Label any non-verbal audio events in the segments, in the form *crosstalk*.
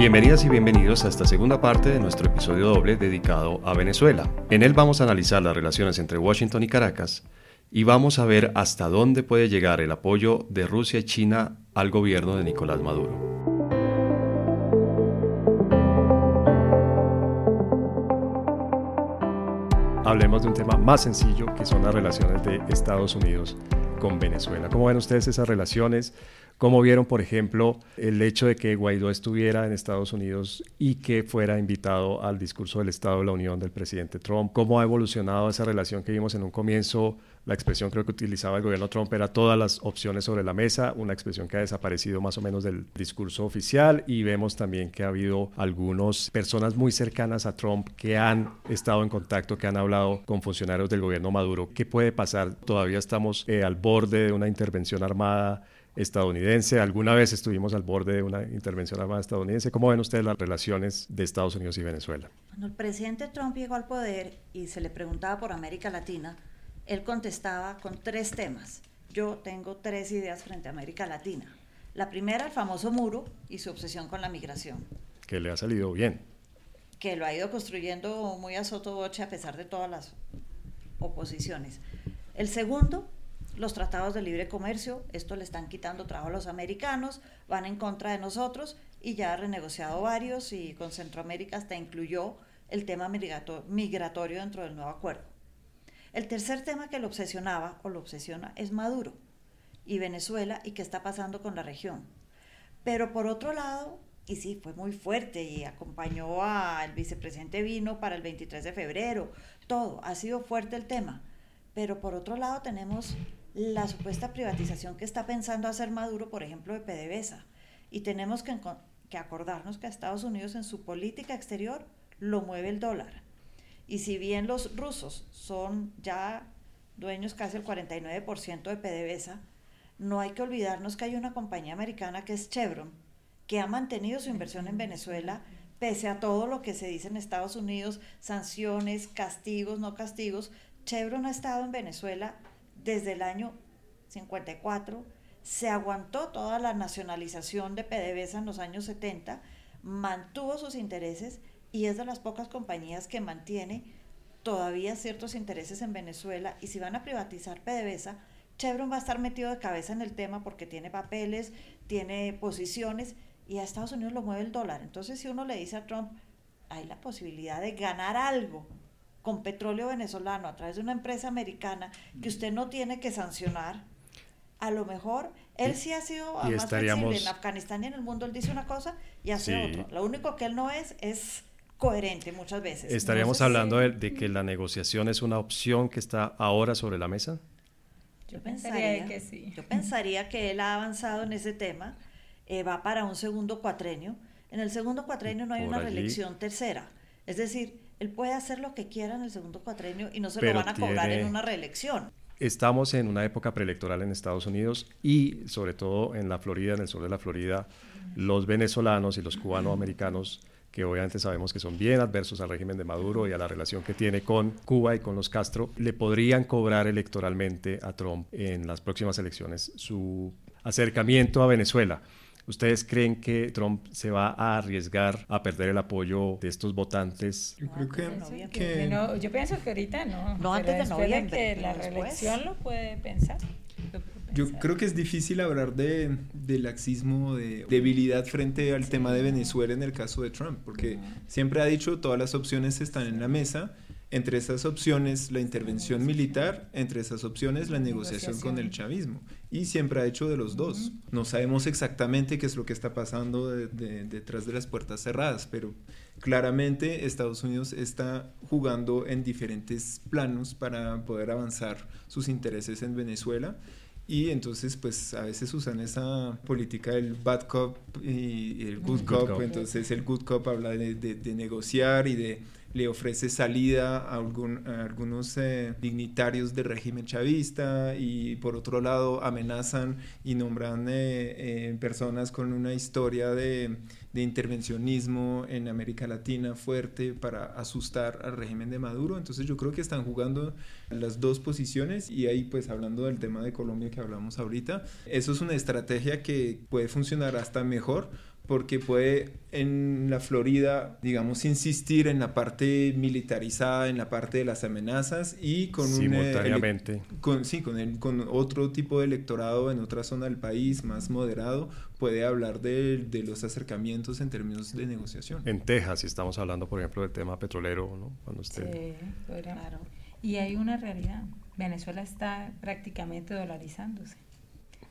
Bienvenidas y bienvenidos a esta segunda parte de nuestro episodio doble dedicado a Venezuela. En él vamos a analizar las relaciones entre Washington y Caracas y vamos a ver hasta dónde puede llegar el apoyo de Rusia y China al gobierno de Nicolás Maduro. Hablemos de un tema más sencillo que son las relaciones de Estados Unidos con Venezuela. ¿Cómo ven ustedes esas relaciones? ¿Cómo vieron, por ejemplo, el hecho de que Guaidó estuviera en Estados Unidos y que fuera invitado al discurso del Estado de la Unión del presidente Trump? ¿Cómo ha evolucionado esa relación que vimos en un comienzo? La expresión creo que utilizaba el gobierno Trump era todas las opciones sobre la mesa, una expresión que ha desaparecido más o menos del discurso oficial y vemos también que ha habido algunas personas muy cercanas a Trump que han estado en contacto, que han hablado con funcionarios del gobierno Maduro. ¿Qué puede pasar? Todavía estamos eh, al borde de una intervención armada estadounidense. Alguna vez estuvimos al borde de una intervención armada estadounidense. ¿Cómo ven ustedes las relaciones de Estados Unidos y Venezuela? Cuando el presidente Trump llegó al poder y se le preguntaba por América Latina, él contestaba con tres temas. Yo tengo tres ideas frente a América Latina. La primera, el famoso muro y su obsesión con la migración. Que le ha salido bien. Que lo ha ido construyendo muy a sotoboche a pesar de todas las oposiciones. El segundo, los tratados de libre comercio, esto le están quitando trabajo a los americanos, van en contra de nosotros y ya ha renegociado varios y con Centroamérica hasta incluyó el tema migratorio dentro del nuevo acuerdo. El tercer tema que lo obsesionaba o lo obsesiona es Maduro y Venezuela y qué está pasando con la región. Pero por otro lado, y sí, fue muy fuerte y acompañó al vicepresidente Vino para el 23 de febrero, todo, ha sido fuerte el tema. Pero por otro lado tenemos la supuesta privatización que está pensando hacer Maduro, por ejemplo, de PDVSA. Y tenemos que, acordarnos que a Estados Unidos en su política exterior lo mueve el dólar. Y si bien los rusos son ya dueños casi el 49% de PDVSA, no hay que olvidarnos que hay una compañía americana que es Chevron, que ha mantenido su inversión en Venezuela pese a todo lo que se dice en Estados Unidos, sanciones, castigos, no castigos. Chevron ha estado en Venezuela desde el año 54, se aguantó toda la nacionalización de PDVSA en los años 70, mantuvo sus intereses y es de las pocas compañías que mantiene todavía ciertos intereses en Venezuela y si van a privatizar PDVSA, Chevron va a estar metido de cabeza en el tema porque tiene papeles, tiene posiciones y a Estados Unidos lo mueve el dólar. Entonces si uno le dice a Trump, hay la posibilidad de ganar algo con petróleo venezolano a través de una empresa americana que usted no tiene que sancionar, a lo mejor él sí ha sido más flexible en Afganistán y en el mundo, él dice una cosa y hace otra. Lo único que él no es es coherente muchas veces. ¿Estaríamos hablando de, que la negociación es una opción que está ahora sobre la mesa? Yo pensaría que sí. Yo pensaría que él ha avanzado en ese tema, eh, va para un segundo cuatrenio. En el segundo cuatrenio no hay una reelección tercera. Es decir, él puede hacer lo que quiera en el segundo cuatrenio y no se lo van a cobrar en una reelección. Estamos en una época preelectoral en Estados Unidos y sobre todo en la Florida, en el sur de la Florida, los venezolanos y los cubanoamericanos que obviamente sabemos que son bien adversos al régimen de Maduro y a la relación que tiene con Cuba y con los Castro, le podrían cobrar electoralmente a Trump en las próximas elecciones su acercamiento a Venezuela. ¿Ustedes creen que Trump se va a arriesgar a perder el apoyo de estos votantes? Yo creo que, yo pienso que ahorita no. No antes de noviembre. que la reelección lo puede pensar. Yo creo que es difícil hablar de, de laxismo, de debilidad frente al tema de Venezuela en el caso de Trump, porque siempre ha dicho todas las opciones están en la mesa entre esas opciones, la intervención militar, entre esas opciones, la negociación con el chavismo. Y siempre ha hecho de los dos. No sabemos exactamente qué es lo que está pasando detrás de las puertas cerradas, pero claramente Estados Unidos está jugando en diferentes planos para poder avanzar sus intereses en Venezuela. Y entonces, pues a veces usan esa política del bad cop y el good, cop. Entonces, el good cop habla de negociar y de le ofrece salida a, algunos eh, dignitarios del régimen chavista y por otro lado amenazan y nombran eh, eh, personas con una historia de, de, intervencionismo en América Latina fuerte para asustar al régimen de Maduro. Entonces yo creo que están jugando las dos posiciones y ahí pues hablando del tema de Colombia que hablamos ahorita, eso es una estrategia que puede funcionar hasta mejor porque puede en la Florida, digamos, insistir en la parte militarizada, en la parte de las amenazas y con un... Simultáneamente. con, sí, con, el, con otro tipo de electorado en otra zona del país más moderado, puede hablar de, de, los acercamientos en términos de negociación. En Texas, si estamos hablando, por ejemplo, del tema petrolero, ¿no? Cuando usted... Sí, claro. Y hay una realidad. Venezuela está prácticamente dolarizándose.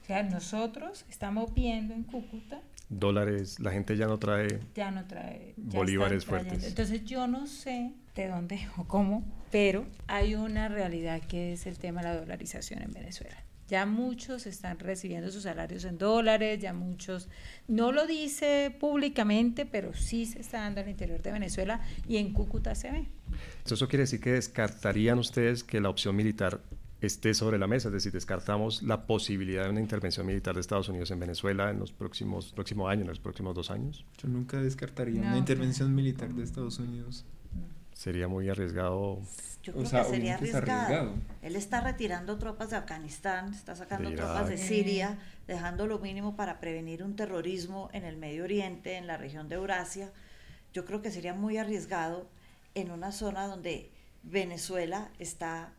O sea, nosotros estamos viendo en Cúcuta dólares, la gente ya no trae, ya no trae bolívares fuertes. Entonces yo no sé de dónde *laughs* o cómo, pero hay una realidad que es el tema de la dolarización en Venezuela. Ya muchos están recibiendo sus salarios en dólares, ya muchos, no lo dice públicamente, pero sí se está dando al interior de Venezuela y en Cúcuta se ve. Eso quiere decir que descartarían ustedes que la opción militar esté sobre la mesa, es decir, descartamos la posibilidad de una intervención militar de Estados Unidos en Venezuela en los próximos, próximos años, en los próximos dos años. Yo nunca descartaría una intervención militar de Estados Unidos. Sería muy arriesgado. Yo creo que sería arriesgado. Él está retirando tropas de Afganistán, está sacando tropas de Siria, dejando lo mínimo para prevenir un terrorismo en el Medio Oriente, en la región de Eurasia. Yo creo que sería muy arriesgado en una zona donde Venezuela está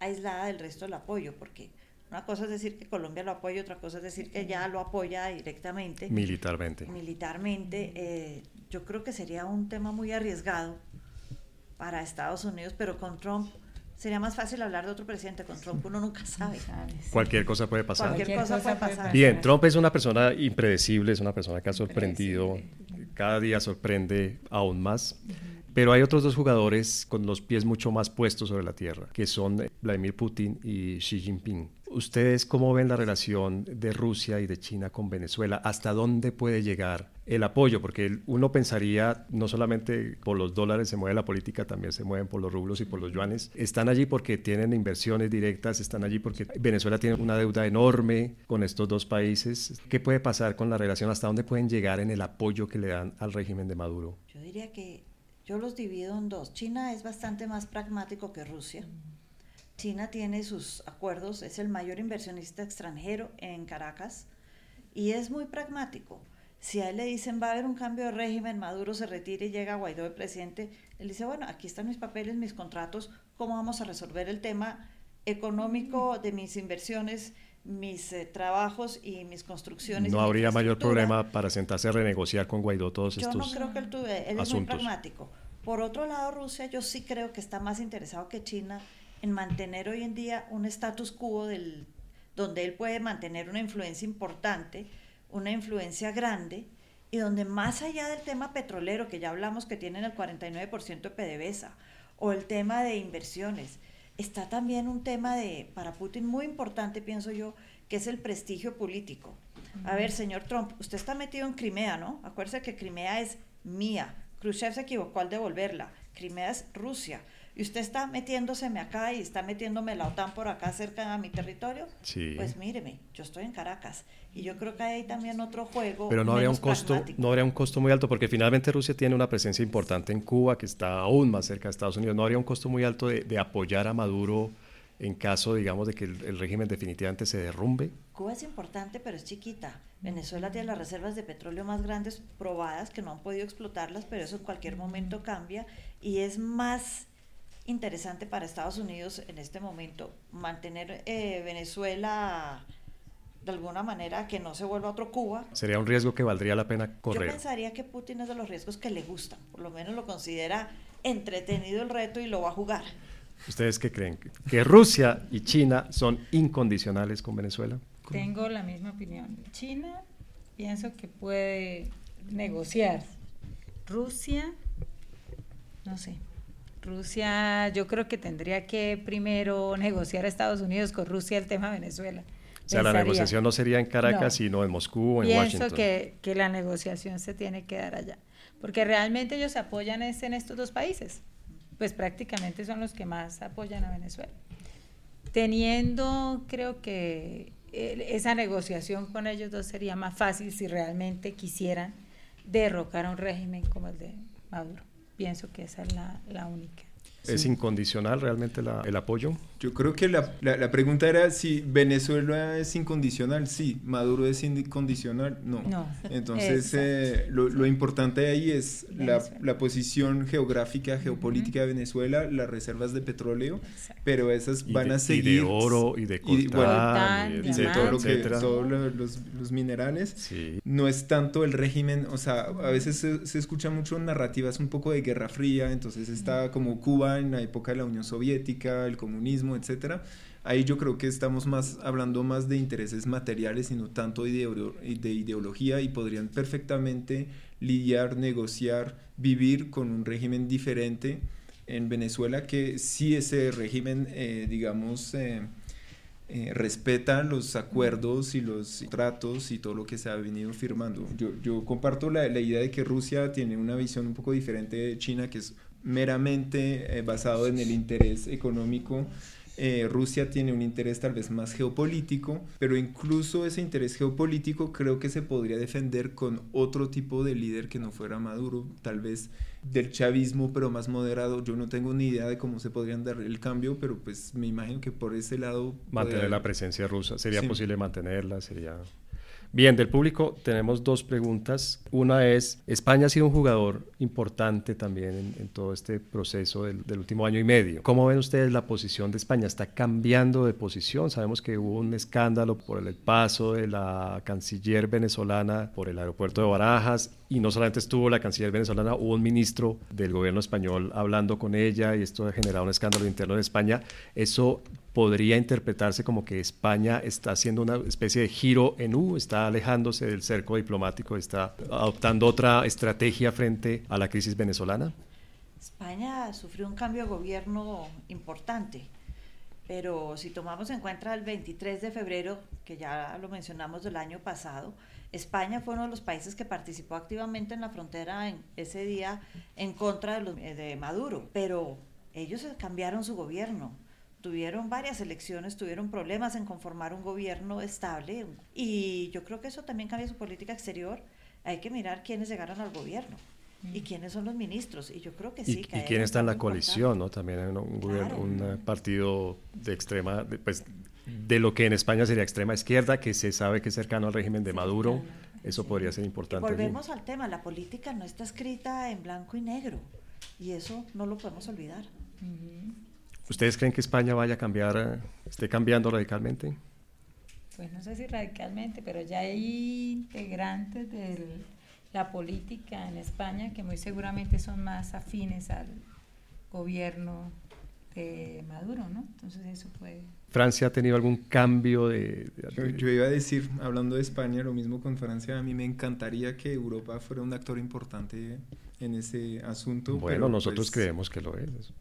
aislada del resto del apoyo, porque una cosa es decir que Colombia lo apoya, otra cosa es decir que ya lo apoya directamente. Militarmente. Militarmente. Eh, yo creo que sería un tema muy arriesgado para Estados Unidos, pero con Trump sería más fácil hablar de otro presidente. Con Trump uno nunca sabe. Cualquier cosa puede pasar. Cualquier, cosa, puede pasar. Bien, Trump es una persona impredecible, es una persona que ha sorprendido, cada día sorprende aún más. Pero hay otros dos jugadores con los pies mucho más puestos sobre la tierra, que son Vladimir Putin y Xi Jinping. ¿Ustedes cómo ven la relación de Rusia y de China con Venezuela? ¿Hasta dónde puede llegar el apoyo? Porque uno pensaría, no solamente por los dólares se mueve la política, también se mueven por los rublos y por los yuanes. Están allí porque tienen inversiones directas, están allí porque Venezuela tiene una deuda enorme con estos dos países. ¿Qué puede pasar con la relación? ¿Hasta dónde pueden llegar en el apoyo que le dan al régimen de Maduro? Yo diría que yo los divido en dos. China es bastante más pragmático que Rusia. China tiene sus acuerdos, es el mayor inversionista extranjero en Caracas y es muy pragmático. Si a él le dicen va a haber un cambio de régimen, Maduro se retira y llega Guaidó de presidente, él dice, bueno, aquí están mis papeles, mis contratos, ¿cómo vamos a resolver el tema económico de mis inversiones? Mis eh, trabajos y mis construcciones. No habría mayor problema para sentarse a renegociar con Guaidó todos estos Yo no creo que él, tuve, él es muy pragmático. Por otro lado, Rusia yo sí creo que está más interesado que China en mantener hoy en día un status quo del, donde él puede mantener una influencia importante, una influencia grande, y donde más allá del tema petrolero, que ya hablamos que tienen el 49% de PDVSA, o el tema de inversiones, está también un tema de, para Putin muy importante, pienso yo, que es el prestigio político. A ver, señor Trump, usted está metido en Crimea, ¿no? Acuérdese que Crimea es mía. Khrushchev se equivocó al devolverla. Crimea es Rusia. Y usted está metiéndoseme acá y está metiéndome la OTAN por acá cerca de mi territorio. Sí. Pues míreme, yo estoy en Caracas y yo creo que hay también otro juego. Pero no habría un costo, no habría un costo muy alto porque finalmente Rusia tiene una presencia importante en Cuba que está aún más cerca de Estados Unidos. No habría un costo muy alto de, apoyar a Maduro en caso, digamos, de que el, régimen definitivamente se derrumbe. Cuba es importante, pero es chiquita. Venezuela tiene las reservas de petróleo más grandes probadas que no han podido explotarlas, pero eso en cualquier momento cambia y es más interesante para Estados Unidos en este momento mantener eh, Venezuela de alguna manera que no se vuelva otro Cuba. Sería un riesgo que valdría la pena correr. Yo pensaría que Putin es de los riesgos que le gustan, por lo menos lo considera entretenido el reto y lo va a jugar. ¿Ustedes qué creen? ¿Que Rusia y China son incondicionales con Venezuela? Tengo la misma opinión. China pienso que puede negociar. Rusia, no sé. Rusia, yo creo que tendría que primero negociar a Estados Unidos con Rusia el tema Venezuela. O sea, la negociación no sería en Caracas, sino en Moscú o en Washington. Pienso que, que la negociación se tiene que dar allá. Porque realmente ellos apoyan en estos dos países. Pues prácticamente son los que más apoyan a Venezuela. Teniendo, creo que esa negociación con ellos dos sería más fácil si realmente quisieran derrocar a un régimen como el de Maduro. Pienso que esa es la, única. ¿Es incondicional realmente el apoyo? Yo creo que la, la, pregunta era si Venezuela es incondicional. Sí, Maduro es incondicional. No. no Entonces, eh, lo, lo, importante ahí es la, la, posición geográfica, geopolítica de Venezuela, las reservas de petróleo, pero esas van a seguir. Y de oro y de coltán, y, de todo lo que, todos los, los, minerales. No es tanto el régimen, o sea, a veces se, se escucha mucho narrativas un poco de Guerra Fría, entonces está como Cuba en la época de la Unión Soviética, el comunismo etcétera. Ahí yo creo que estamos más hablando más de intereses materiales y no tanto de, de ideología y podrían perfectamente lidiar, negociar, vivir con un régimen diferente en Venezuela que si ese régimen, eh, digamos, eh, eh, respeta los acuerdos y los tratos y todo lo que se ha venido firmando. Yo, yo comparto la, la, idea de que Rusia tiene una visión un poco diferente de China, que es meramente basado en el interés económico eh, Rusia tiene un interés tal vez más geopolítico, pero incluso ese interés geopolítico creo que se podría defender con otro tipo de líder que no fuera Maduro, tal vez del chavismo, pero más moderado. Yo no tengo ni idea de cómo se podrían dar el cambio, pero pues me imagino que por ese lado... Mantener la presencia rusa, ¿sería posible mantenerla? ¿Sería...? Bien, del público tenemos dos preguntas. Una es, España ha sido un jugador importante también en, todo este proceso del, último año y medio. ¿Cómo ven ustedes la posición de España? ¿Está cambiando de posición? Sabemos que hubo un escándalo por el paso de la canciller venezolana por el aeropuerto de Barajas y no solamente estuvo la canciller venezolana, hubo un ministro del gobierno español hablando con ella y esto ha generado un escándalo interno en España. ¿Eso podría interpretarse como que España está haciendo una especie de giro en U, está alejándose del cerco diplomático, está adoptando otra estrategia frente a la crisis venezolana? España sufrió un cambio de gobierno importante, pero si tomamos en cuenta el 23 de febrero, que ya lo mencionamos del año pasado, España fue uno de los países que participó activamente en la frontera en ese día en contra de, los, de Maduro, pero ellos cambiaron su gobierno tuvieron varias elecciones, tuvieron problemas en conformar un gobierno estable y yo creo que eso también cambia su política exterior. Hay que mirar quiénes llegaron al gobierno y mm. quiénes son los ministros. Y yo creo que sí. Y, y quién está en la coalición, ¿no? También hay un, un eh, partido de extrema, pues de lo que en España sería extrema izquierda, que se sabe que es cercano al régimen de Maduro. Eso podría ser importante. volvemos al tema, la política no está escrita en blanco y negro y eso no lo podemos olvidar. ¿Ustedes creen que España vaya a cambiar, eh, esté cambiando radicalmente? Pues no sé si radicalmente, pero ya hay integrantes de la política en España que muy seguramente son más afines al gobierno de Maduro, ¿no? Entonces eso puede... ¿Francia ha tenido algún cambio de...? Yo, iba a decir, hablando de España, lo mismo con Francia, a mí me encantaría que Europa fuera un actor importante en ese asunto. Bueno, nosotros pues creemos que lo es.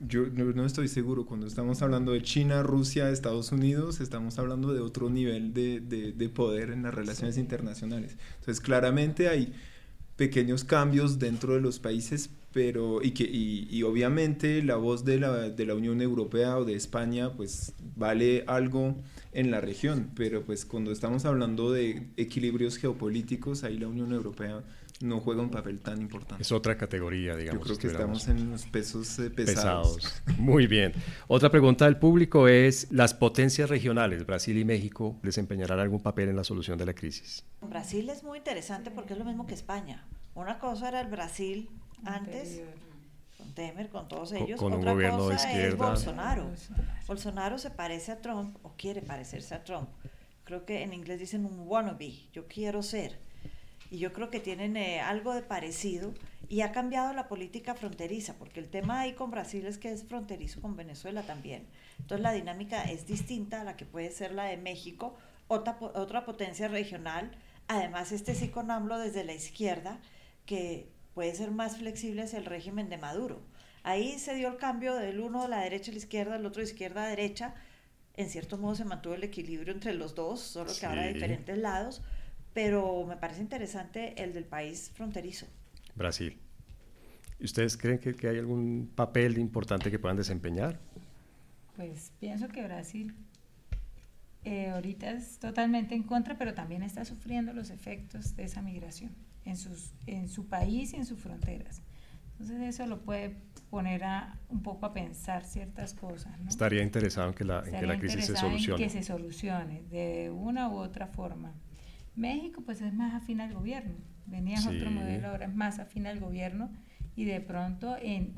Yo no, estoy seguro. Cuando estamos hablando de China, Rusia, Estados Unidos, estamos hablando de otro nivel de, de, poder en las relaciones internacionales. Entonces, claramente hay pequeños cambios dentro de los países, pero y que y, y, obviamente la voz de la, de la Unión Europea o de España pues vale algo en la región, pero pues cuando estamos hablando de equilibrios geopolíticos, ahí la Unión Europea no juega un papel tan importante. Es otra categoría, digamos. Yo creo que estamos en los pesos eh, pesados. Muy bien. Otra pregunta del público es, ¿las potencias regionales, Brasil y México, desempeñarán algún papel en la solución de la crisis? Brasil es muy interesante porque es lo mismo que España. Una cosa era el Brasil antes, con Temer, con todos ellos. Con, Otra un gobierno cosa de izquierda. Es Bolsonaro. Bolsonaro se parece a Trump o quiere parecerse a Trump. Creo que en inglés dicen un wannabe, yo quiero ser y yo creo que tienen eh, algo de parecido y ha cambiado la política fronteriza, porque el tema ahí con Brasil es que es fronterizo con Venezuela también. Entonces la dinámica es distinta a la que puede ser la de México, otra, otra potencia regional, además este sí con AMLO desde la izquierda, que puede ser más flexible hacia el régimen de Maduro. Ahí se dio el cambio del uno de la derecha a la izquierda, el otro de izquierda a derecha. En cierto modo se mantuvo el equilibrio entre los dos, solo que ahora a diferentes lados pero me parece interesante el del país fronterizo. Brasil. ¿Ustedes creen que, hay algún papel importante que puedan desempeñar? Pues pienso que Brasil eh, ahorita es totalmente en contra, pero también está sufriendo los efectos de esa migración en, sus, en su país y en sus fronteras. Entonces eso lo puede poner a, un poco a pensar ciertas cosas. ¿no? Estaría interesado en que la, en que la crisis se solucione. En que se solucione de una u otra forma. México pues es más afín al gobierno, venía otro modelo, ahora es más afín al gobierno y de pronto en,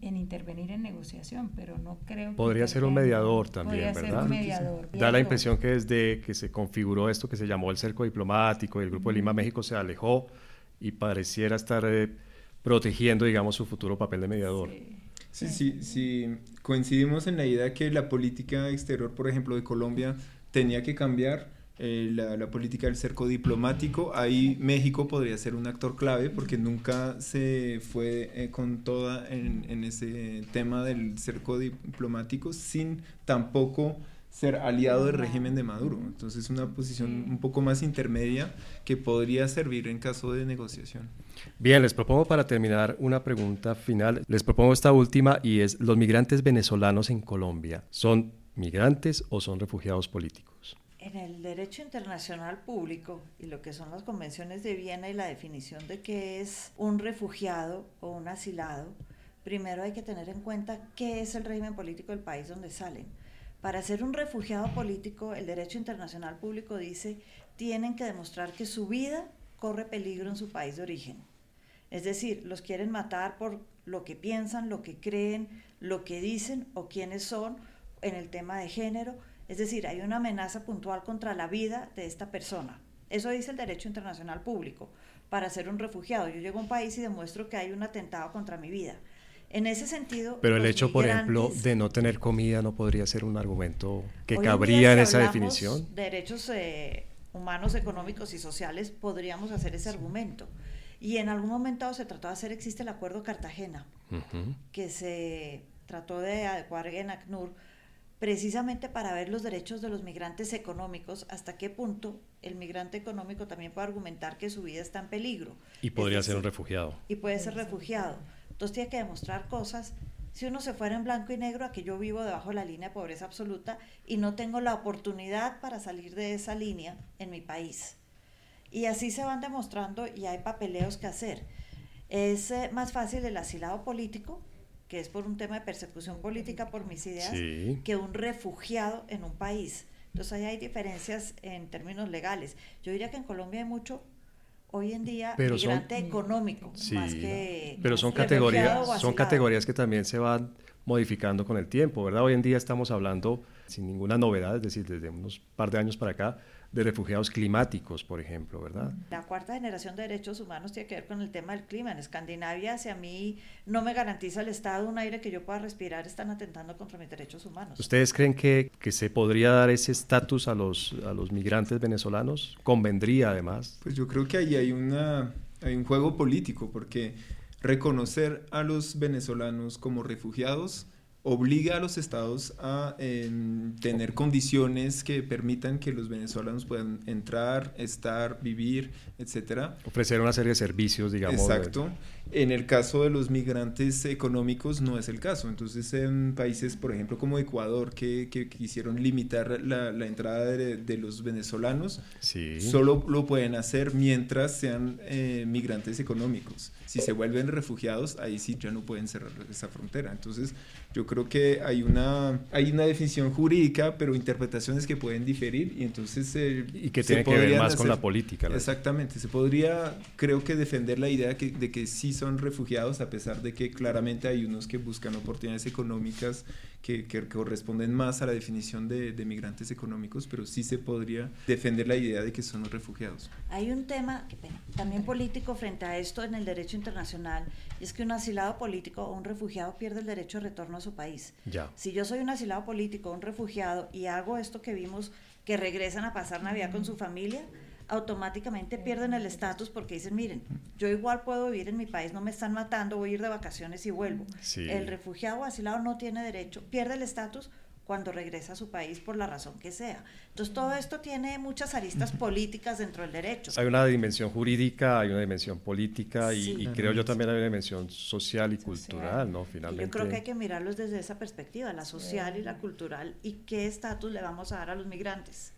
en, intervenir en negociación, pero no creo Podría ser un mediador también, ¿verdad? Ser un mediador. Da la impresión que desde que se configuró esto que se llamó el cerco diplomático y el Grupo de Lima México se alejó y pareciera estar eh, protegiendo, digamos, su futuro papel de mediador. Sí. Sí, sí, coincidimos en la idea que la política exterior, por ejemplo, de Colombia tenía que cambiar eh, la, política del cerco diplomático. Ahí México podría ser un actor clave porque nunca se fue eh, con toda en, en, ese tema del cerco diplomático sin tampoco ser aliado del régimen de Maduro. Entonces una posición un poco más intermedia que podría servir en caso de negociación. Bien, les propongo para terminar una pregunta final. Les propongo esta última y es, ¿los migrantes venezolanos en Colombia son migrantes o son refugiados políticos? En el derecho internacional público y lo que son las convenciones de Viena y la definición de qué es un refugiado o un asilado, primero hay que tener en cuenta qué es el régimen político del país donde salen. Para ser un refugiado político, el derecho internacional público dice, tienen que demostrar que su vida corre peligro en su país de origen. Es decir, los quieren matar por lo que piensan, lo que creen, lo que dicen o quiénes son en el tema de género. Es decir, hay una amenaza puntual contra la vida de esta persona. Eso dice el derecho internacional público para ser un refugiado. Yo llego a un país y demuestro que hay un atentado contra mi vida. En ese sentido... Pero el hecho, por ejemplo, de no tener comida no podría ser un argumento que cabría en, esa definición. Derechos eh, humanos, económicos y sociales, podríamos hacer ese argumento. Y en algún momento se trató de hacer, existe el Acuerdo Cartagena, que se trató de adecuar en ACNUR precisamente para ver los derechos de los migrantes económicos, hasta qué punto el migrante económico también puede argumentar que su vida está en peligro. Y podría ser un refugiado. Y puede ser refugiado. Entonces tiene que demostrar cosas si uno se fuera en blanco y negro, a que yo vivo debajo de la línea de pobreza absoluta y no tengo la oportunidad para salir de esa línea en mi país. Y así se van demostrando y hay papeleos que hacer. Es eh, más fácil el asilado político, que es por un tema de persecución política por mis ideas, que un refugiado en un país. Entonces ahí hay diferencias en términos legales. Yo diría que en Colombia hay mucho hoy en día pero migrante económico, más que pero son categorías, son categorías que también se van modificando con el tiempo, ¿verdad? Hoy en día estamos hablando sin ninguna novedad, es decir, desde unos par de años para acá, de refugiados climáticos, por ejemplo, ¿verdad? La cuarta generación de derechos humanos tiene que ver con el tema del clima. En Escandinavia, si a mí no me garantiza el Estado un aire que yo pueda respirar, están atentando contra mis derechos humanos. ¿Ustedes creen que, que se podría dar ese estatus a los, a los migrantes venezolanos? ¿Convendría además? Pues yo creo que ahí hay, una, hay un juego político, porque reconocer a los venezolanos como refugiados obliga a los estados a em, tener condiciones que permitan que los venezolanos puedan entrar, estar, vivir, etcétera. Ofrecer una serie de servicios, digamos. Exacto. En el caso de los migrantes económicos no es el caso. Entonces, en países, por ejemplo, como Ecuador, que, quisieron limitar la, entrada de, los venezolanos, solo lo pueden hacer mientras sean eh, migrantes económicos. Si se vuelven refugiados, ahí sí ya no pueden cerrar esa frontera. Entonces, yo creo que hay una, hay una definición jurídica, pero interpretaciones que pueden diferir y entonces... Eh, y que tiene que ver más con la política. Exactamente. Se podría, creo que, defender la idea de que sí son refugiados, a pesar de que claramente hay unos que buscan oportunidades económicas que, corresponden más a la definición de, migrantes económicos, pero sí se podría defender la idea de que son los refugiados. Hay un tema también político frente a esto en el derecho internacional, y es que un asilado político o un refugiado pierde el derecho de retorno a su país. Ya. Si yo soy un asilado político o un refugiado y hago esto que vimos, que regresan a pasar Navidad con su familia, automáticamente pierden el estatus porque dicen, miren, yo igual puedo vivir en mi país, no me están matando, voy a ir de vacaciones y vuelvo. El refugiado asilado no tiene derecho, pierde el estatus cuando regresa a su país por la razón que sea. Entonces todo esto tiene muchas aristas políticas dentro del derecho. Hay una dimensión jurídica, hay una dimensión política y, creo yo también hay una dimensión social y cultural, ¿no? Finalmente. yo creo que hay que mirarlos desde esa perspectiva, la social y la cultural, y qué estatus le vamos a dar a los migrantes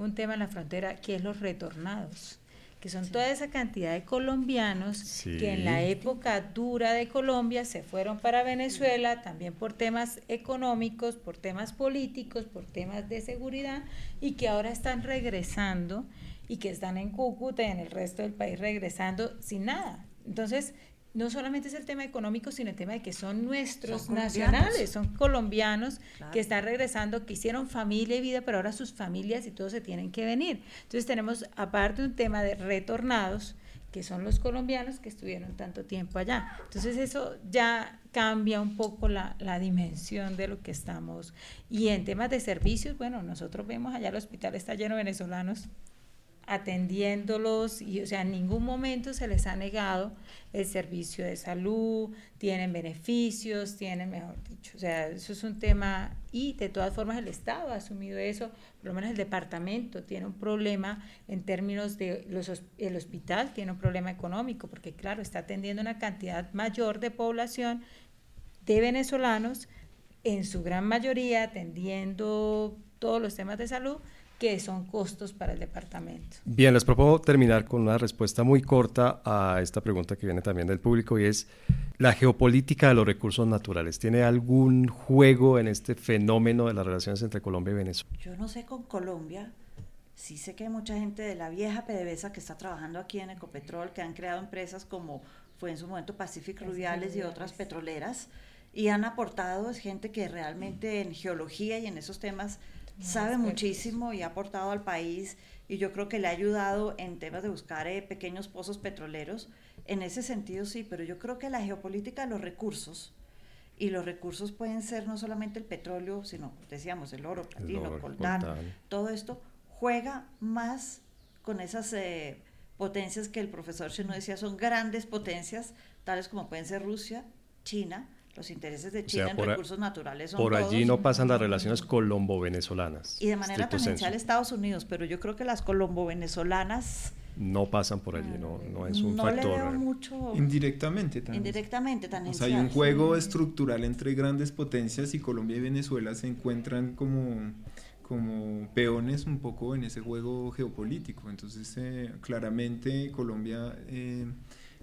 un tema en la frontera que es los retornados. que son toda esa cantidad de colombianos que en la época dura de Colombia se fueron para Venezuela, también por temas económicos, por temas políticos, por temas de seguridad, y que ahora están regresando y que están en Cúcuta y en el resto del país regresando sin nada. Entonces, no solamente es el tema económico, sino el tema de que son nuestros nacionales, son colombianos que están regresando, que hicieron familia y vida, pero ahora sus familias y todos se tienen que venir. Entonces tenemos aparte un tema de retornados, que son los colombianos que estuvieron tanto tiempo allá. Entonces eso ya cambia un poco la, la, dimensión de lo que estamos. Y en temas de servicios, bueno, nosotros vemos allá el hospital está lleno de venezolanos atendiéndolos y, o sea, en ningún momento se les ha negado el servicio de salud, tienen beneficios, tienen, mejor dicho, o sea, eso es un tema y de todas formas el Estado ha asumido eso, por lo menos el departamento tiene un problema en términos de los, el hospital tiene un problema económico porque claro, está atendiendo una cantidad mayor de población de venezolanos, en su gran mayoría atendiendo todos los temas de salud, que son costos para el departamento. Bien, les propongo terminar con una respuesta muy corta a esta pregunta que viene también del público y es, ¿la geopolítica de los recursos naturales tiene algún juego en este fenómeno de las relaciones entre Colombia y Venezuela? Yo no sé con Colombia, sí sé que hay mucha gente de la vieja PDVSA que está trabajando aquí en Ecopetrol, que han creado empresas como fue en su momento Pacific Rubiales y otras petroleras, y han aportado, es gente que realmente en geología y en esos temas sabe muchísimo y ha aportado al país y yo creo que le ha ayudado en temas de buscar eh, pequeños pozos petroleros. En ese sentido sí, pero yo creo que la geopolítica de los recursos, y los recursos pueden ser no solamente el petróleo, sino, decíamos, el oro, platino, coltán, todo esto juega más con esas eh, potencias que el profesor Chino decía, son grandes potencias, tales como pueden ser Rusia, China, los intereses de China en recursos naturales son Por allí no pasan las relaciones colombo-venezolanas. Y de manera tangencial Estados Unidos, pero yo creo que las colombo-venezolanas... No pasan por allí, no, no es un factor. mucho... Indirectamente también. Indirectamente, tangencial. O sea, hay un juego estructural entre grandes potencias y Colombia y Venezuela se encuentran como como peones un poco en ese juego geopolítico. Entonces, eh, claramente Colombia... Eh,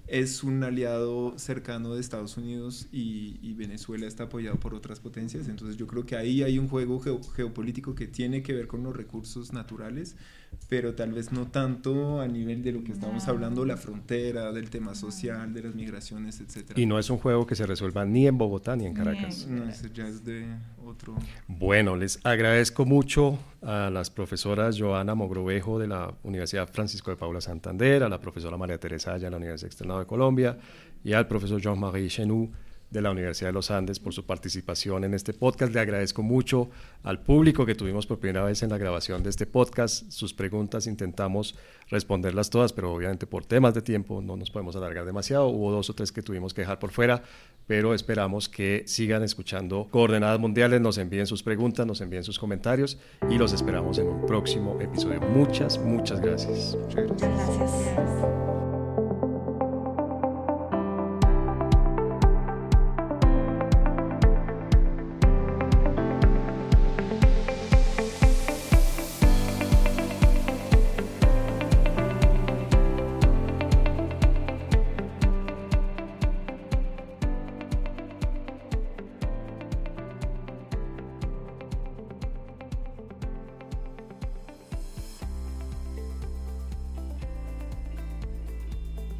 es un aliado cercano de Estados Unidos y, Venezuela está apoyado por otras potencias. Entonces yo creo que ahí hay un juego geopolítico que tiene que ver con los recursos naturales, pero tal vez no tanto a nivel de lo que estamos hablando, la frontera, del tema social, de las migraciones, etc. Y no es un juego que se resuelva ni en Bogotá ni en Caracas. No, ya es de otro. Bueno, les agradezco mucho a las profesoras Joana Mogrovejo de la Universidad Francisco de Paula Santander, a la profesora María Teresa Aya de la Universidad De Colombia y al profesor Jean-Marie Chenou de la Universidad de los Andes por su participación en este podcast. Le agradezco mucho al público que tuvimos por primera vez en la grabación de este podcast. Sus preguntas intentamos responderlas todas, pero obviamente por temas de tiempo no nos podemos alargar demasiado. Hubo dos o tres que tuvimos que dejar por fuera, pero esperamos que sigan escuchando Coordenadas Mundiales, nos envíen sus preguntas, nos envíen sus comentarios y los esperamos en un próximo episodio. Muchas, muchas gracias. Muchas gracias.